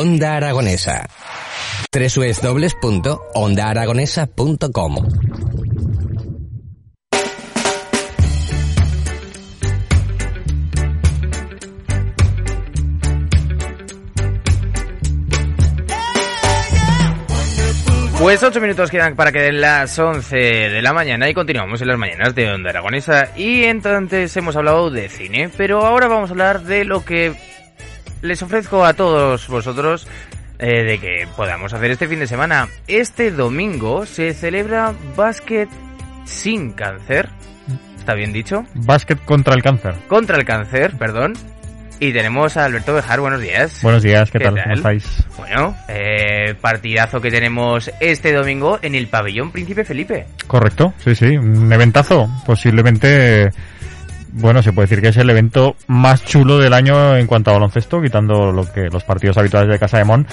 Onda Aragonesa. www.ondaaragonesa.com Pues ocho minutos quedan para que den las 11 de la mañana y continuamos en las mañanas de Onda Aragonesa. Y entonces hemos hablado de cine, pero ahora vamos a hablar de lo que les ofrezco a todos vosotros eh, de que podamos hacer este fin de semana. Este domingo se celebra Básquet sin cáncer. ¿Está bien dicho? Básquet contra el cáncer. Contra el cáncer, perdón. Y tenemos a Alberto Bejar, buenos días. Buenos días, ¿qué, tal? ¿Cómo estáis? Bueno, eh, partidazo que tenemos este domingo en el pabellón Príncipe Felipe. Correcto, sí, sí, un eventazo. Posiblemente, bueno, se puede decir que es el evento más chulo del año en cuanto a baloncesto, quitando lo que los partidos habituales de Casa de Mon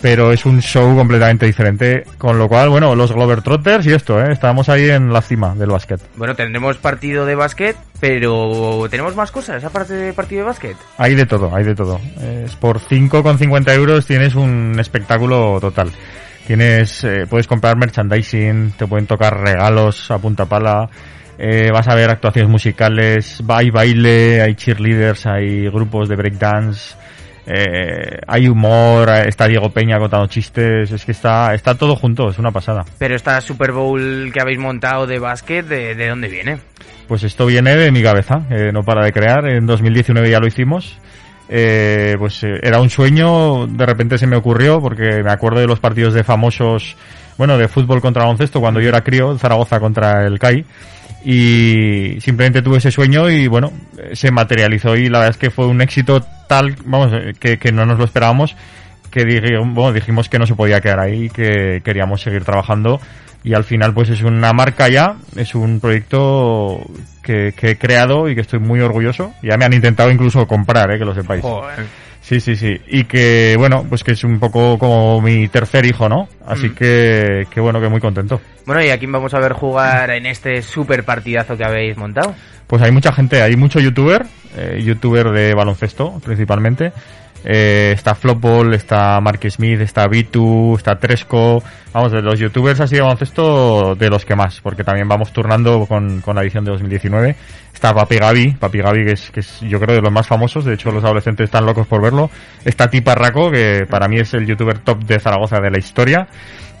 pero es un show completamente diferente, con lo cual, bueno, los Globetrotters y esto, ¿eh? Estamos ahí en la cima del básquet. Bueno, tendremos partido de básquet, pero tenemos más cosas aparte de partido de básquet. Hay de todo, hay de todo. Es por 5,50 euros tienes un espectáculo total. Tienes, eh, puedes comprar merchandising, te pueden tocar regalos a punta pala, eh, vas a ver actuaciones musicales, hay baile, hay cheerleaders, hay grupos de breakdance, eh, hay humor, está Diego Peña contando chistes, es que está, está todo junto, es una pasada. Pero esta Super Bowl que habéis montado de básquet, ¿de, dónde viene? Pues esto viene de mi cabeza, eh, no para de crear, en 2019 ya lo hicimos. Eh, pues eh, era un sueño, de repente se me ocurrió, porque me acuerdo de los partidos de famosos, bueno, de fútbol contra baloncesto, cuando yo era crío, Zaragoza contra el CAI, y simplemente tuve ese sueño y bueno, se materializó y la verdad es que fue un éxito tal, vamos, que, que no nos lo esperábamos, que bueno, dijimos que no se podía quedar ahí, que queríamos seguir trabajando y al final pues es una marca ya, es un proyecto que, que he creado y que estoy muy orgulloso. Ya me han intentado incluso comprar, eh, que lo sepáis. Sí, sí, sí. Y que, bueno, pues que es un poco como mi tercer hijo, ¿no? Así mm. que, que, bueno, que muy contento. Bueno, ¿y a quién vamos a ver jugar en este super partidazo que habéis montado? Pues hay mucha gente, hay mucho youtuber, eh, youtuber de baloncesto principalmente. Eh, está Flopball, está Mark Smith, está Vitu, está Tresco. Vamos, de los youtubers así de baloncesto, de los que más, porque también vamos turnando con, con la edición de 2019. Está Papi Gaby, Papi Gaby que es, que es yo creo de los más famosos, de hecho los adolescentes están locos por verlo. Está Tipa Raco, que para mí es el youtuber top de Zaragoza de la historia.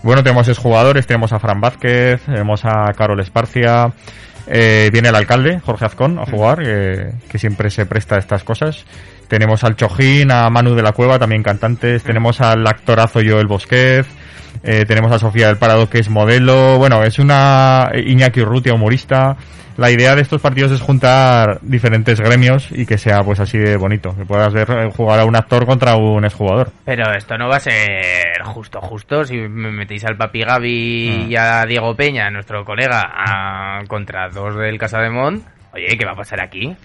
Bueno, tenemos jugadores, tenemos a Fran Vázquez, tenemos a Carol Esparcia, eh, viene el alcalde, Jorge Azcón, a jugar, que siempre se presta a estas cosas. Tenemos al Chojín, a Manu de la Cueva, también cantantes. Tenemos al actorazo Joel Bosquez. Eh, tenemos a Sofía del Parado, que es modelo. Bueno, es una Iñaki Urrutia, humorista. La idea de estos partidos es juntar diferentes gremios y que sea pues así de bonito. Que puedas ver eh, jugar a un actor contra un exjugador. Pero esto no va a ser justo, justo. Si me metéis al Papi Gaby y a Diego Peña, nuestro colega, contra dos del Casa de Mont, oye, ¿qué va a pasar aquí?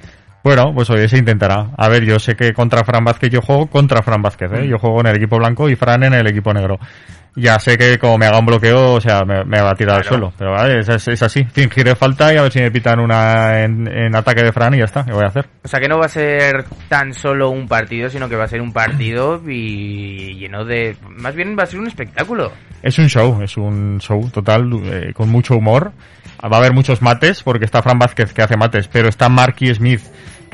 Bueno, pues hoy se intentará. A ver, yo sé que contra Fran Vázquez yo juego contra Fran Vázquez, ¿eh? Yo juego en el equipo blanco y Fran en el equipo negro. Ya sé que como me haga un bloqueo, o sea, me, va a tirar al suelo. Pero vale, es, es, así. Fingiré falta y a ver si me pitan una en, ataque de Fran y ya está. ¿Qué voy a hacer? O sea, que no va a ser tan solo un partido, sino que va a ser un partido y lleno de... Más bien va a ser un espectáculo. Es un show, es un show total, eh, con mucho humor. Va a haber muchos mates, porque está Fran Vázquez que hace mates, pero está Marky Smith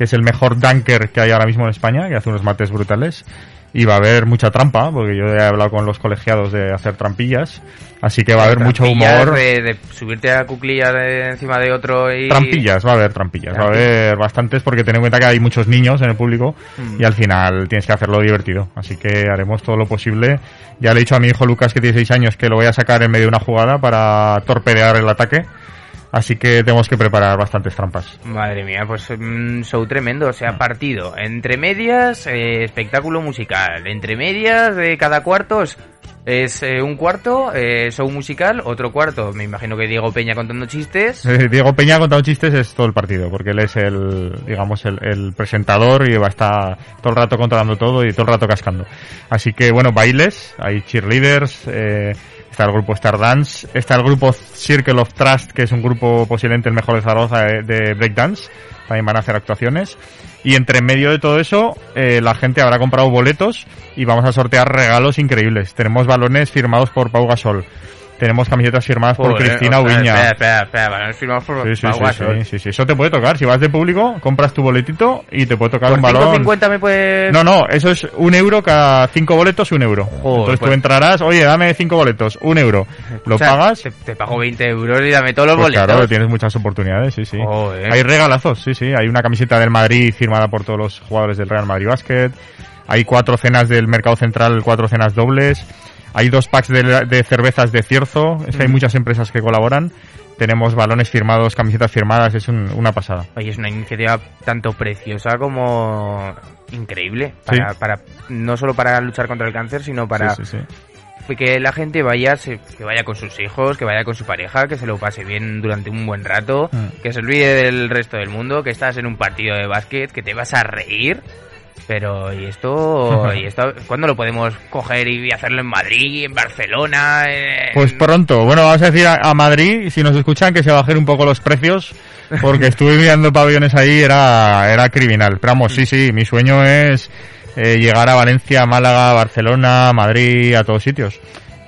que es el mejor dunker que hay ahora mismo en España, que hace unos mates brutales. Y va a haber mucha trampa, porque yo he hablado con los colegiados de hacer trampillas, así que va a haber mucho humor. De, subirte a cuclillas encima de otro y... Trampillas, va a haber trampillas, va a haber bastantes, porque ten en cuenta que hay muchos niños en el público mm. y al final tienes que hacerlo divertido. Así que haremos todo lo posible. Ya le he dicho a mi hijo Lucas, que tiene 6 años, que lo voy a sacar en medio de una jugada para torpedear el ataque Así que tenemos que preparar bastantes trampas. Madre mía, pues un show tremendo. O sea, partido. Entre medias, eh, espectáculo musical. Entre medias, de cada cuarto es eh, un cuarto, eh, show musical, otro cuarto, me imagino que Diego Peña contando chistes. Diego Peña contando chistes es todo el partido, porque él es el, digamos, el, presentador y va a estar todo el rato controlando todo y todo el rato cascando. Así que bueno, bailes, hay cheerleaders, está el grupo Stardance, está el grupo Circle of Trust, que es un grupo posiblemente el mejor de Zaragoza de, de breakdance, también van a hacer actuaciones. Y entre medio de todo eso, eh, la gente habrá comprado boletos y vamos a sortear regalos increíbles. Tenemos balones firmados por Pau Gasol. Tenemos camisetas firmadas por Cristina ostras, Ubiña. Espera, espera, espera, balones firmados por Sí, sí, Pau sí, sí, sí, sí. Eso te puede tocar. Si vas de público, compras tu boletito y te puede tocar Por un balón. 5.50 me puedes... No, no, eso es un euro cada cinco boletos, un euro. Entonces tú pues- entrarás, oye, dame cinco boletos, un euro. Lo O sea, pagas. Te, te pago 20 euros y dame todos los Pues boletos. claro, tienes muchas oportunidades, sí, sí. Joder. Hay regalazos, sí, sí. Hay una camiseta del Madrid firmada por todos los jugadores del Real Madrid Basket. Hay cuatro cenas del Mercado Central, cuatro cenas dobles. Hay dos packs de, de cervezas de Cierzo. Es que hay muchas empresas que colaboran. Tenemos balones firmados, camisetas firmadas. Es un- una pasada. Oye, es una iniciativa tanto preciosa como increíble. Para, Sí. para, no solo para luchar contra el cáncer, sino para sí, sí. que la gente vaya, se- que vaya con sus hijos, que vaya con su pareja, que se lo pase bien durante un buen rato, Mm. que se olvide del resto del mundo, que estás en un partido de básquet, que te vas a reír. Pero, ¿y esto? ¿Y esto? ¿Cuándo lo podemos coger y hacerlo en Madrid, en Barcelona? en- Pues pronto. Bueno, vamos a decir a, a Madrid, si nos escuchan, que se bajen un poco los precios, porque estuve mirando pabellones ahí, era, era criminal. Pero vamos, sí, sí, mi sueño es eh, llegar a Valencia, Málaga, Barcelona, Madrid, a todos sitios.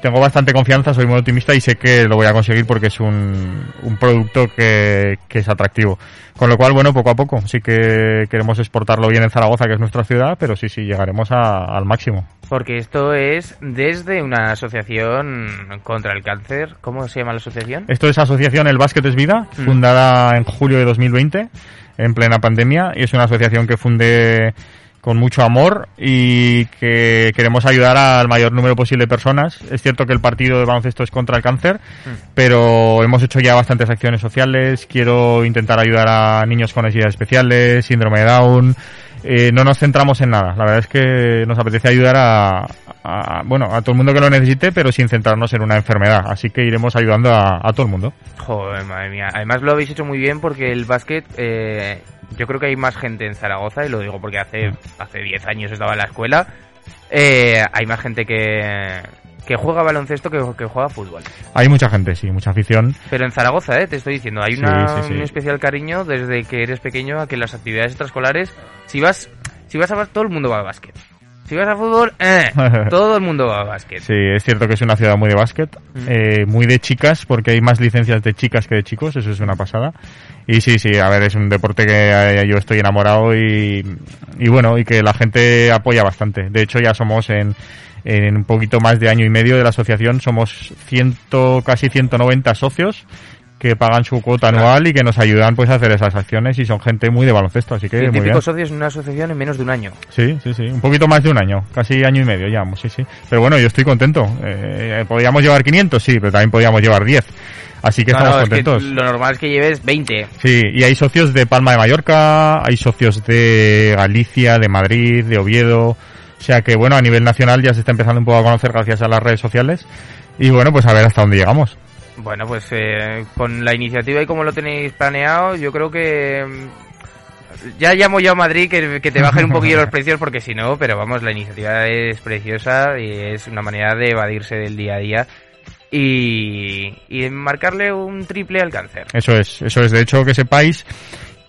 Tengo bastante confianza, soy muy optimista y sé que lo voy a conseguir porque es un, un producto que, que es atractivo. Con lo cual, bueno, poco a poco. Sí que queremos exportarlo bien en Zaragoza, que es nuestra ciudad, pero sí, sí, llegaremos a- al máximo. Porque esto es desde una asociación contra el cáncer. ¿Cómo se llama la asociación? Esto es Asociación El Básquet es Vida, Mm. fundada en julio de 2020, en plena pandemia, y es una asociación que funde con mucho amor y que queremos ayudar al mayor número posible de personas. Es cierto que el partido de baloncesto es contra el cáncer, Mm. pero hemos hecho ya bastantes acciones sociales. Quiero intentar ayudar a niños con necesidades especiales, síndrome de Down. Eh, no nos centramos en nada. La verdad es que nos apetece ayudar a, a- bueno, a todo el mundo que lo necesite, pero sin centrarnos en una enfermedad. Así que iremos ayudando a, a todo el mundo. Joder, madre mía. Además lo habéis hecho muy bien porque el básquet, eh, yo creo que hay más gente en Zaragoza, y lo digo porque hace hace 10 años estaba en la escuela, eh, hay más gente que, que juega baloncesto que, que juega fútbol. Hay mucha gente, sí, mucha afición. Pero en Zaragoza, eh, te estoy diciendo, hay una- sí, sí. un especial cariño desde que eres pequeño a que las actividades extraescolares, si vas, si vas a bas- todo el mundo va a básquet. Si vas a fútbol, eh, todo el mundo va a básquet. Sí, es cierto que es una ciudad muy de básquet, Mm. eh, muy de chicas, porque hay más licencias de chicas que de chicos, eso es una pasada. Y sí, sí, a ver, es un deporte que eh, yo estoy enamorado y, y bueno, y que la gente apoya bastante. De hecho, ya somos en, en un poquito más de año y medio de la asociación, somos ciento, casi 190 socios que pagan su cuota anual y que nos ayudan pues a hacer esas acciones y son gente muy de baloncesto, así que muy bien. Científicos socios en una asociación en menos de un año. Sí, sí, sí. Un poquito más de un año. Casi año y medio llevamos, sí, sí. Pero bueno, yo estoy contento. Eh, ¿Podríamos llevar 500? Sí, pero también podríamos llevar 10. Así que No, estamos no, es que contentos. lo normal es que lleves 20. Sí, y hay socios de Palma de Mallorca, hay socios de Galicia, de Madrid, de Oviedo. O sea que bueno, a nivel nacional ya se está empezando un poco a conocer gracias a las redes sociales. Y bueno, pues a ver hasta dónde llegamos. Bueno, pues eh, con la iniciativa y como lo tenéis planeado, yo creo que mm, ya llamo yo a Madrid que, que te bajen un poquillo los precios porque si no, pero vamos, la iniciativa es preciosa y es una manera de evadirse del día a día y, y marcarle un triple al cáncer. Eso es, eso es. De hecho, que sepáis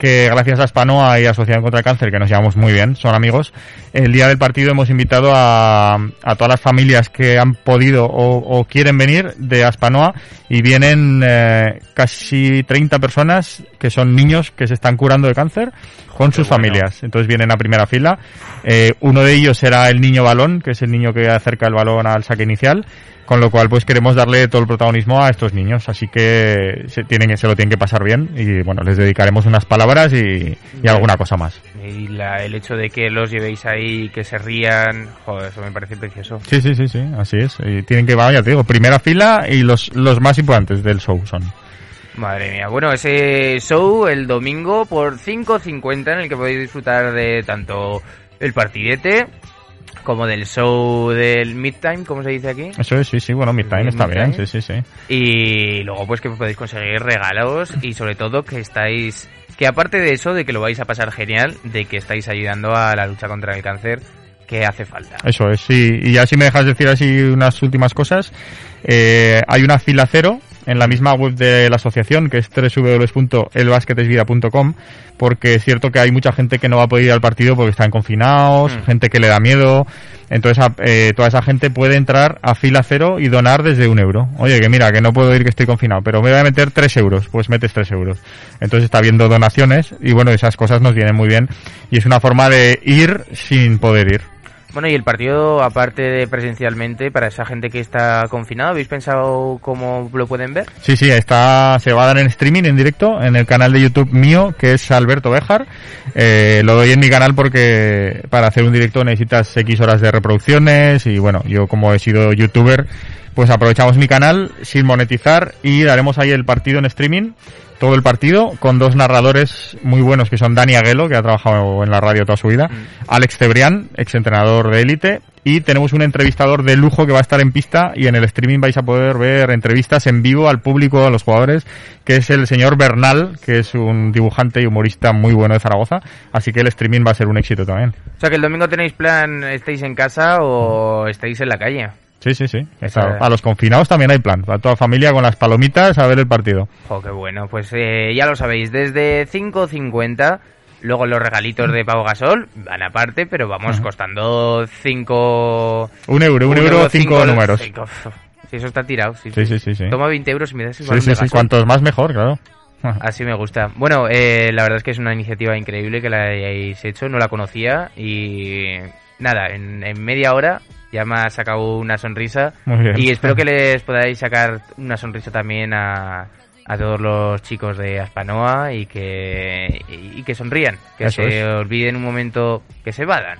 gracias a Spanoa y Asociación contra el Cáncer, que nos llevamos muy bien, son amigos, el día del partido hemos invitado a, a todas las familias que han podido o, o quieren venir de Aspanoa y vienen eh, casi 30 personas que son niños que se están curando de cáncer con sus bueno. familias. Entonces vienen a primera fila. Eh, uno de ellos será el niño balón, que es el niño que acerca el balón al saque inicial. Con lo cual, pues queremos darle todo el protagonismo a estos niños, así que se, tienen, que- se lo tienen que pasar bien y bueno, les dedicaremos unas palabras y, y alguna cosa más. Y la- el hecho de que los llevéis ahí, que se rían, joder, eso me parece precioso. Sí, sí, sí, sí, así es. Y tienen que, vaya, te digo, primera fila y los, los más importantes del show son. Madre mía. Bueno, ese show el domingo por 5.50 en el que podéis disfrutar de tanto el partidete como del show del midtime, como se dice aquí. Eso es, sí, sí, bueno, Midtime está bien, sí, sí, sí. Y luego pues que podéis conseguir regalos y sobre todo que estáis... Que aparte de eso, de que lo vais a pasar genial, de que estáis ayudando a la lucha contra el cáncer, que hace falta. Eso es, sí. Y ya si me dejas decir así unas últimas cosas, eh, hay una fila cero en la misma web de la asociación, que es www.elbasquetesvida.com, porque es cierto que hay mucha gente que no va a poder ir al partido porque están confinados, Mm. gente que le da miedo. Entonces, eh, toda esa gente puede entrar a fila cero y donar desde un euro. Oye, que mira, que no puedo ir que estoy confinado, pero me voy a meter tres euros, pues metes tres euros. Entonces está viendo donaciones y bueno, esas cosas nos vienen muy bien y es una forma de ir sin poder ir. Bueno, y el partido, aparte de presencialmente, para esa gente que está confinada, ¿habéis pensado cómo lo pueden ver? Sí, sí, está, se va a dar en streaming, en directo, en el canal de YouTube mío, que es Alberto Bejar. Eh, lo doy en mi canal porque para hacer un directo necesitas X horas de reproducciones y bueno, yo como he sido youtuber, pues aprovechamos mi canal sin monetizar y daremos ahí el partido en streaming, todo el partido, con dos narradores muy buenos que son Dani Aguelo, que ha trabajado en la radio toda su vida, Alex Cebrián, exentrenador de élite, y tenemos un entrevistador de lujo que va a estar en pista y en el streaming vais a poder ver entrevistas en vivo al público, a los jugadores, que es el señor Bernal, que es un dibujante y humorista muy bueno de Zaragoza, así que el streaming va a ser un éxito también. O sea, que el domingo tenéis plan, estáis en casa o estáis en la calle. Sí, sí, sí. A los confinados también hay plan, para toda familia con las palomitas a ver el partido. Jo, qué bueno. Pues eh, ya lo sabéis, desde 5.50, luego los regalitos de Pavo Gasol van aparte, pero vamos costando 5... Un euro, un, euro, cinco, números. Si eso está tirado, sí, Sí, sí, sí, sí. Toma 20 euros y me das el Sí, sí, sí. Cuantos más mejor, claro. Así me gusta. Bueno, eh, la verdad es que es una iniciativa increíble que la hayáis hecho, no la conocía y nada, en, en media hora ya me ha sacado una sonrisa Muy bien. y espero que les podáis sacar una sonrisa también a, a todos los chicos de Aspanoa y que, y, y que sonrían, que Eso se es. olviden un momento, que se vadan.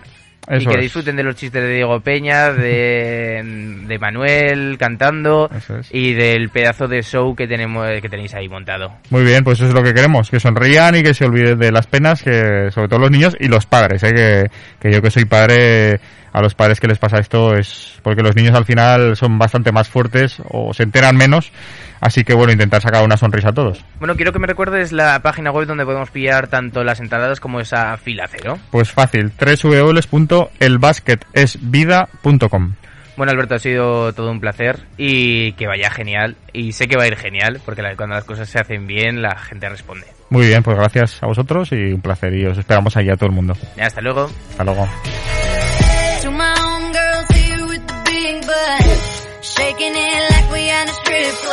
y Eso que es. disfruten de los chistes de Diego Peña, de, de Manuel cantando es. y del pedazo de show que tenemos que tenéis ahí montado. Muy bien, pues eso es lo que queremos, que sonrían y que se olviden de las penas, que sobre todo los niños y los padres, ¿eh? que, que yo que soy padre, a los padres que les pasa esto es porque los niños al final son bastante más fuertes o se enteran menos, así que bueno, intentar sacar una sonrisa a todos. Bueno, quiero que me recuerdes la página web donde podemos pillar tanto las entradas como esa fila cero. Pues fácil, www.elbasketesvida.com Bueno, Alberto, ha sido todo un placer y que vaya genial. Y sé que va a ir genial, porque cuando las cosas se hacen bien, la gente responde. Muy bien, pues gracias a vosotros y un placer y os esperamos ahí a todo el mundo. Hasta luego. Hasta luego. Shaking it like we at a strip club.